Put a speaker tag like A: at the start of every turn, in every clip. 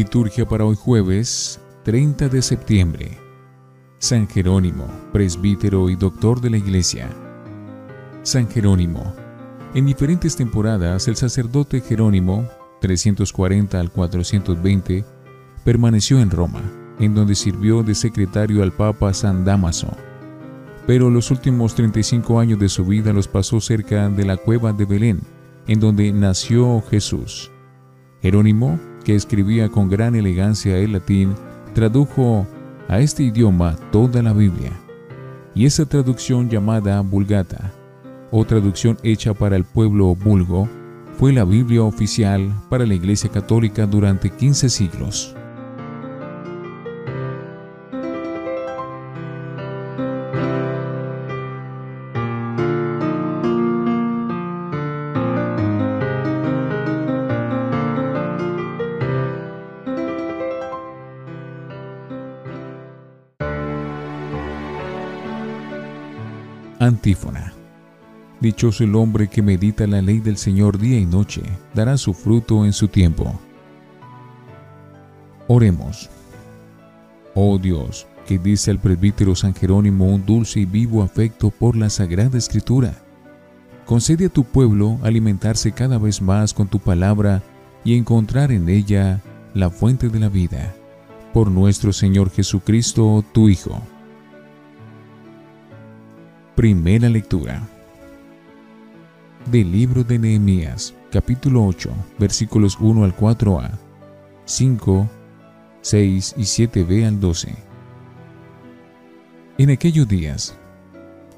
A: Liturgia para hoy jueves 30 de septiembre. San Jerónimo, presbítero y doctor de la Iglesia. San Jerónimo. En diferentes temporadas el sacerdote Jerónimo, 340 al 420, permaneció en Roma, en donde sirvió de secretario al Papa San Damaso. Pero los últimos 35 años de su vida los pasó cerca de la cueva de Belén, en donde nació Jesús. Jerónimo, que escribía con gran elegancia el latín, tradujo a este idioma toda la Biblia. Y esa traducción llamada Vulgata, o traducción hecha para el pueblo vulgo, fue la Biblia oficial para la Iglesia Católica durante 15 siglos. Antífona. Dichoso el hombre que medita la ley del Señor día y noche, dará su fruto en su tiempo. Oremos. Oh Dios, que dice al presbítero San Jerónimo un dulce y vivo afecto por la Sagrada Escritura. Concede a tu pueblo alimentarse cada vez más con tu palabra y encontrar en ella la fuente de la vida. Por nuestro Señor Jesucristo, tu Hijo. Primera lectura del libro de Nehemías, capítulo 8, versículos 1 al 4a, 5, 6 y 7b al 12. En aquellos días,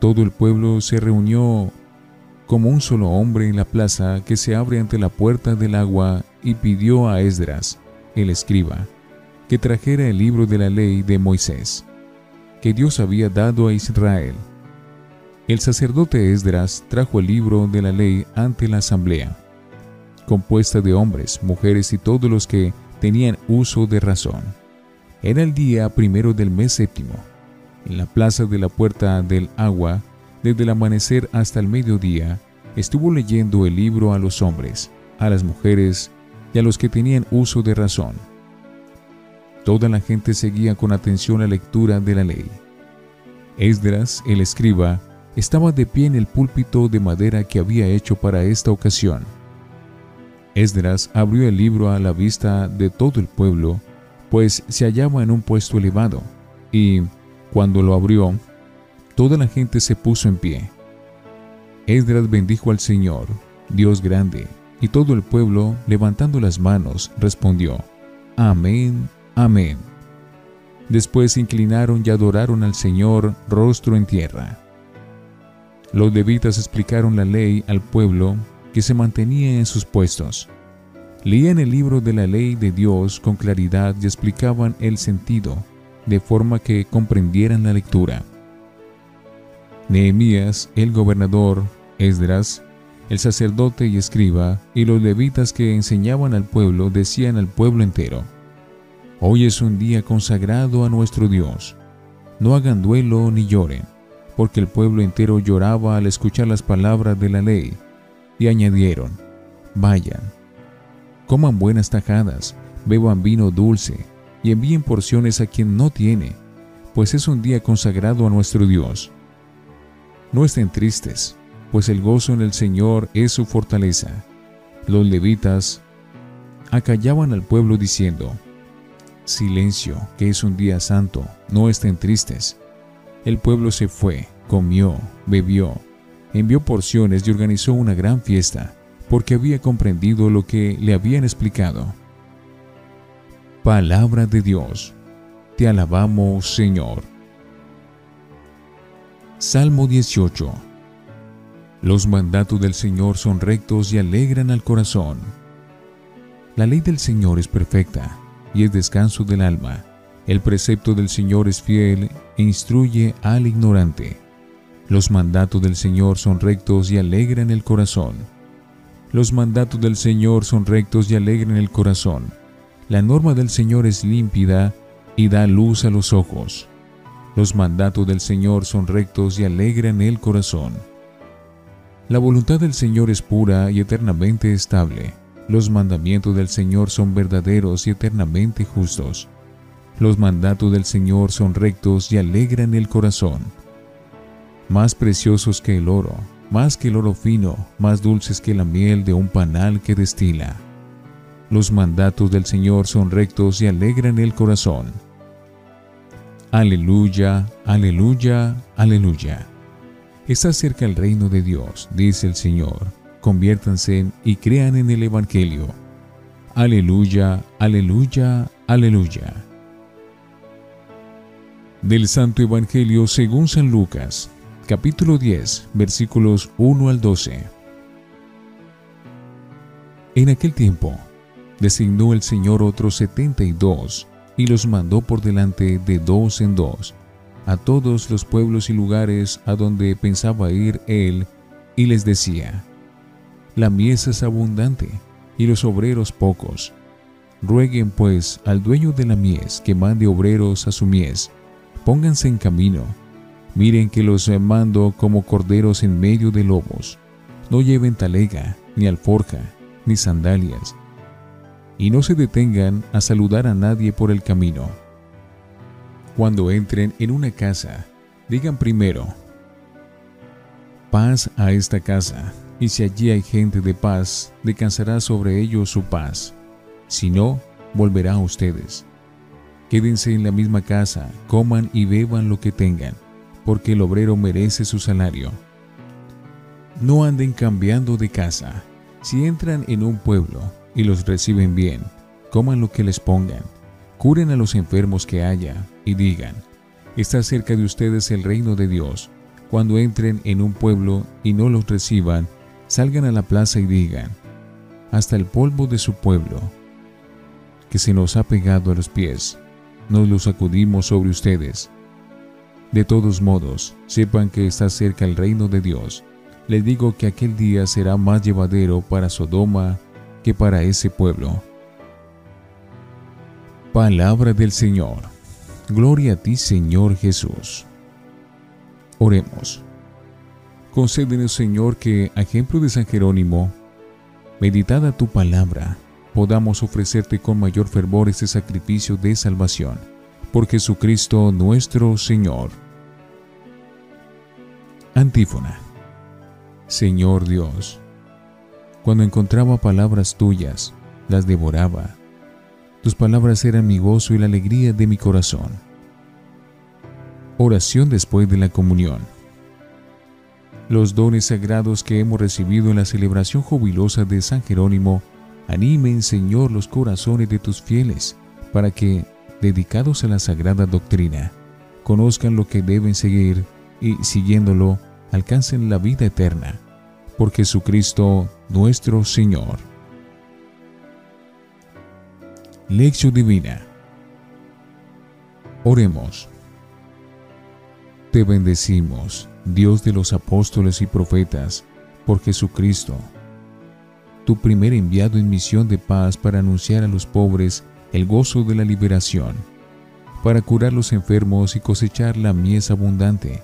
A: todo el pueblo se reunió como un solo hombre en la plaza que se abre ante la puerta del agua y pidió a Esdras, el escriba, que trajera el libro de la ley de Moisés, que Dios había dado a Israel el sacerdote Esdras trajo el libro de la ley ante la asamblea, compuesta de hombres, mujeres y todos los que tenían uso de razón. Era el día primero del mes séptimo. En la plaza de la puerta del agua, desde el amanecer hasta el mediodía, estuvo leyendo el libro a los hombres, a las mujeres y a los que tenían uso de razón. Toda la gente seguía con atención la lectura de la ley. Esdras, el escriba, estaba de pie en el púlpito de madera que había hecho para esta ocasión. Esdras abrió el libro a la vista de todo el pueblo, pues se hallaba en un puesto elevado, y, cuando lo abrió, toda la gente se puso en pie. Esdras bendijo al Señor, Dios grande, y todo el pueblo, levantando las manos, respondió, Amén, amén. Después se inclinaron y adoraron al Señor rostro en tierra. Los levitas explicaron la ley al pueblo que se mantenía en sus puestos. Leían el libro de la ley de Dios con claridad y explicaban el sentido, de forma que comprendieran la lectura. Nehemías, el gobernador, Esdras, el sacerdote y escriba, y los levitas que enseñaban al pueblo decían al pueblo entero, Hoy es un día consagrado a nuestro Dios. No hagan duelo ni lloren porque el pueblo entero lloraba al escuchar las palabras de la ley, y añadieron, vayan, coman buenas tajadas, beban vino dulce, y envíen porciones a quien no tiene, pues es un día consagrado a nuestro Dios. No estén tristes, pues el gozo en el Señor es su fortaleza. Los levitas acallaban al pueblo diciendo, Silencio, que es un día santo, no estén tristes el pueblo se fue, comió, bebió, envió porciones y organizó una gran fiesta, porque había comprendido lo que le habían explicado. Palabra de Dios. Te alabamos, Señor. Salmo 18. Los mandatos del Señor son rectos y alegran al corazón. La ley del Señor es perfecta y es descanso del alma. El precepto del Señor es fiel e instruye al ignorante. Los mandatos del Señor son rectos y alegran el corazón. Los mandatos del Señor son rectos y alegran el corazón. La norma del Señor es límpida y da luz a los ojos. Los mandatos del Señor son rectos y alegran el corazón. La voluntad del Señor es pura y eternamente estable. Los mandamientos del Señor son verdaderos y eternamente justos. Los mandatos del Señor son rectos y alegran el corazón. Más preciosos que el oro, más que el oro fino, más dulces que la miel de un panal que destila. Los mandatos del Señor son rectos y alegran el corazón. Aleluya, aleluya, aleluya. Está cerca el reino de Dios, dice el Señor. Conviértanse y crean en el Evangelio. Aleluya, aleluya, aleluya. Del Santo Evangelio según San Lucas, capítulo 10, versículos 1 al 12. En aquel tiempo, designó el Señor otros setenta y dos, y los mandó por delante de dos en dos, a todos los pueblos y lugares a donde pensaba ir él, y les decía, La mies es abundante, y los obreros pocos. Rueguen pues al dueño de la mies que mande obreros a su mies. Pónganse en camino. Miren que los mando como corderos en medio de lobos. No lleven talega, ni alforja, ni sandalias, y no se detengan a saludar a nadie por el camino. Cuando entren en una casa, digan primero, paz a esta casa, y si allí hay gente de paz, descansará sobre ellos su paz. Si no, volverá a ustedes. Quédense en la misma casa, coman y beban lo que tengan, porque el obrero merece su salario. No anden cambiando de casa. Si entran en un pueblo y los reciben bien, coman lo que les pongan, curen a los enfermos que haya y digan, está cerca de ustedes el reino de Dios. Cuando entren en un pueblo y no los reciban, salgan a la plaza y digan, hasta el polvo de su pueblo, que se nos ha pegado a los pies, nos lo sacudimos sobre ustedes. De todos modos, sepan que está cerca el reino de Dios. Les digo que aquel día será más llevadero para Sodoma que para ese pueblo. Palabra del Señor. Gloria a ti, Señor Jesús. Oremos. Concédenos, Señor, que, a ejemplo de San Jerónimo, meditada tu palabra, podamos ofrecerte con mayor fervor este sacrificio de salvación. Por Jesucristo nuestro Señor. Antífona. Señor Dios, cuando encontraba palabras tuyas, las devoraba. Tus palabras eran mi gozo y la alegría de mi corazón. Oración después de la comunión. Los dones sagrados que hemos recibido en la celebración jubilosa de San Jerónimo animen, Señor, los corazones de tus fieles, para que, dedicados a la sagrada doctrina, conozcan lo que deben seguir y, siguiéndolo, alcancen la vida eterna por Jesucristo nuestro Señor. Lección Divina. Oremos. Te bendecimos, Dios de los apóstoles y profetas, por Jesucristo, tu primer enviado en misión de paz para anunciar a los pobres el gozo de la liberación, para curar los enfermos y cosechar la mies abundante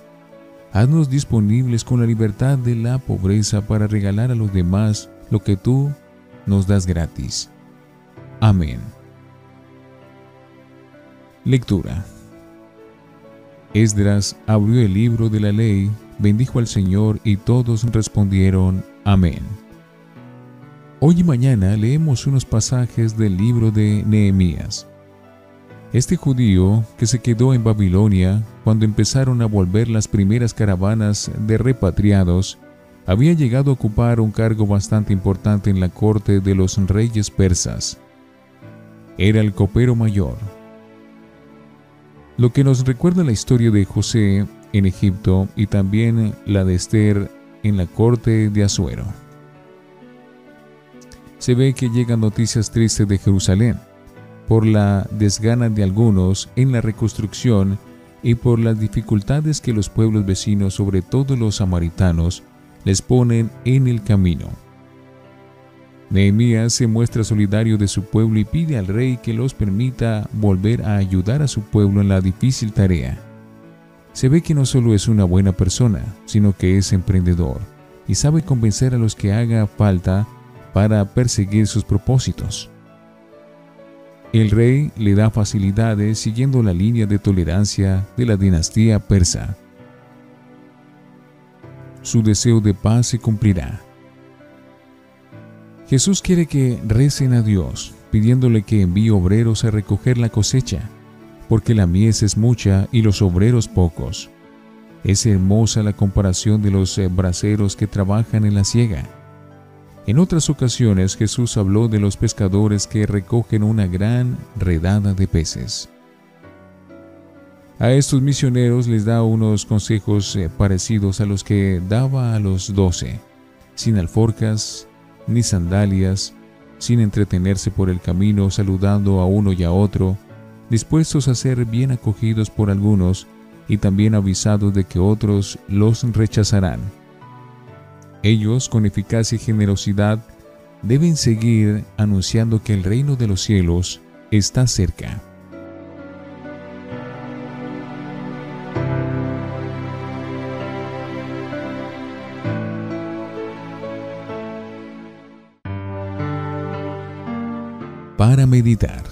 A: Haznos disponibles con la libertad de la pobreza para regalar a los demás lo que tú nos das gratis. Amén. Lectura. Esdras abrió el libro de la ley, bendijo al Señor y todos respondieron Amén. Hoy y mañana leemos unos pasajes del libro de Nehemías. Este judío que se quedó en Babilonia cuando empezaron a volver las primeras caravanas de repatriados, había llegado a ocupar un cargo bastante importante en la corte de los reyes persas. Era el copero mayor. Lo que nos recuerda la historia de José en Egipto y también la de Esther en la corte de Azuero. Se ve que llegan noticias tristes de Jerusalén por la desgana de algunos en la reconstrucción y por las dificultades que los pueblos vecinos, sobre todo los samaritanos, les ponen en el camino. Nehemías se muestra solidario de su pueblo y pide al rey que los permita volver a ayudar a su pueblo en la difícil tarea. Se ve que no solo es una buena persona, sino que es emprendedor y sabe convencer a los que haga falta para perseguir sus propósitos. El rey le da facilidades siguiendo la línea de tolerancia de la dinastía persa. Su deseo de paz se cumplirá. Jesús quiere que recen a Dios, pidiéndole que envíe obreros a recoger la cosecha, porque la mies es mucha y los obreros pocos. Es hermosa la comparación de los eh, braceros que trabajan en la siega. En otras ocasiones Jesús habló de los pescadores que recogen una gran redada de peces. A estos misioneros les da unos consejos eh, parecidos a los que daba a los doce, sin alforcas ni sandalias, sin entretenerse por el camino saludando a uno y a otro, dispuestos a ser bien acogidos por algunos y también avisados de que otros los rechazarán. Ellos, con eficacia y generosidad, deben seguir anunciando que el reino de los cielos está cerca. Para meditar.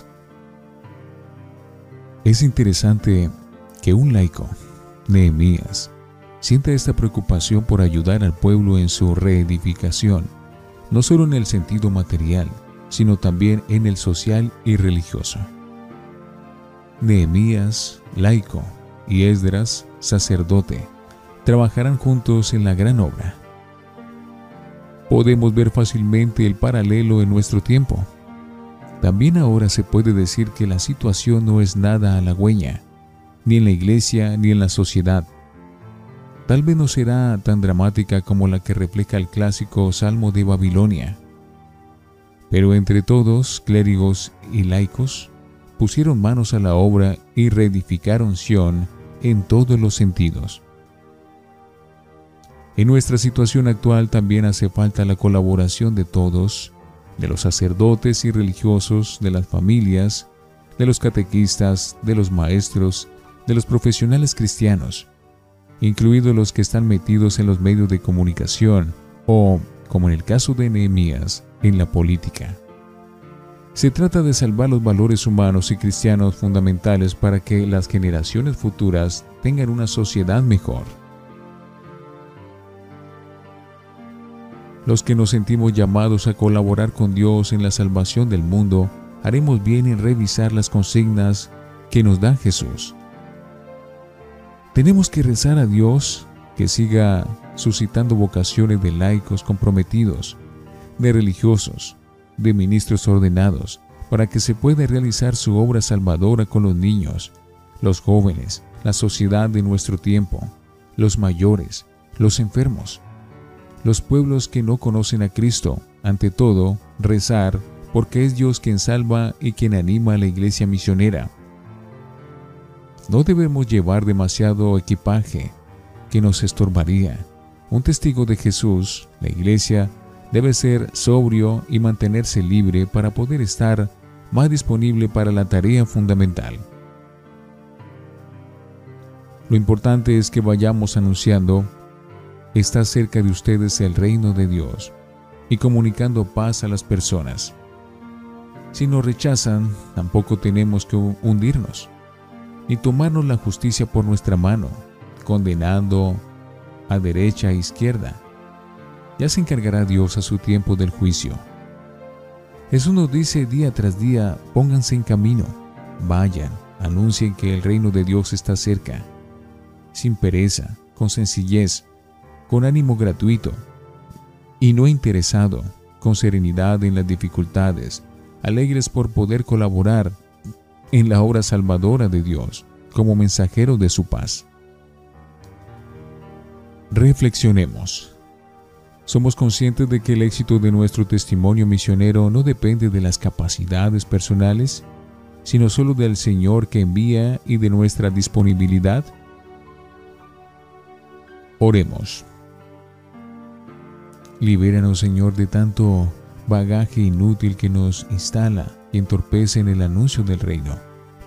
A: Es interesante que un laico, Nehemías, sienta esta preocupación por ayudar al pueblo en su reedificación, no solo en el sentido material, sino también en el social y religioso. Nehemías, laico, y Esdras, sacerdote, trabajarán juntos en la gran obra. Podemos ver fácilmente el paralelo en nuestro tiempo. También ahora se puede decir que la situación no es nada halagüeña ni en la iglesia ni en la sociedad. Tal vez no será tan dramática como la que refleja el clásico Salmo de Babilonia. Pero entre todos, clérigos y laicos, pusieron manos a la obra y reedificaron Sion en todos los sentidos. En nuestra situación actual también hace falta la colaboración de todos, de los sacerdotes y religiosos, de las familias, de los catequistas, de los maestros de los profesionales cristianos, incluidos los que están metidos en los medios de comunicación o, como en el caso de Nehemías, en la política. Se trata de salvar los valores humanos y cristianos fundamentales para que las generaciones futuras tengan una sociedad mejor. Los que nos sentimos llamados a colaborar con Dios en la salvación del mundo, haremos bien en revisar las consignas que nos da Jesús tenemos que rezar a Dios que siga suscitando vocaciones de laicos comprometidos, de religiosos, de ministros ordenados, para que se pueda realizar su obra salvadora con los niños, los jóvenes, la sociedad de nuestro tiempo, los mayores, los enfermos, los pueblos que no conocen a Cristo, ante todo, rezar, porque es Dios quien salva y quien anima a la iglesia misionera no debemos llevar demasiado equipaje que nos estorbaría. Un testigo de Jesús, la iglesia, debe ser sobrio y mantenerse libre para poder estar más disponible para la tarea fundamental. Lo importante es que vayamos anunciando, está cerca de ustedes el reino de Dios y comunicando paz a las personas. Si nos rechazan, tampoco tenemos que hundirnos ni tomarnos la justicia por nuestra mano, condenando a derecha e izquierda. Ya se encargará Dios a su tiempo del juicio. Jesús nos dice día tras día, pónganse en camino, vayan, anuncien que el reino de Dios está cerca, sin pereza, con sencillez, con ánimo gratuito y no interesado, con serenidad en las dificultades, alegres por poder colaborar en la obra salvadora de Dios como mensajero de su paz. Reflexionemos. Somos conscientes de que el éxito de nuestro testimonio misionero no depende de las capacidades personales, sino solo del Señor que envía y de nuestra disponibilidad. Oremos. Libéranos, Señor, de tanto bagaje inútil que nos instala y entorpece en el anuncio del reino,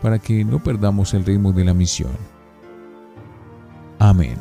A: para que no perdamos el ritmo de la misión. Amén.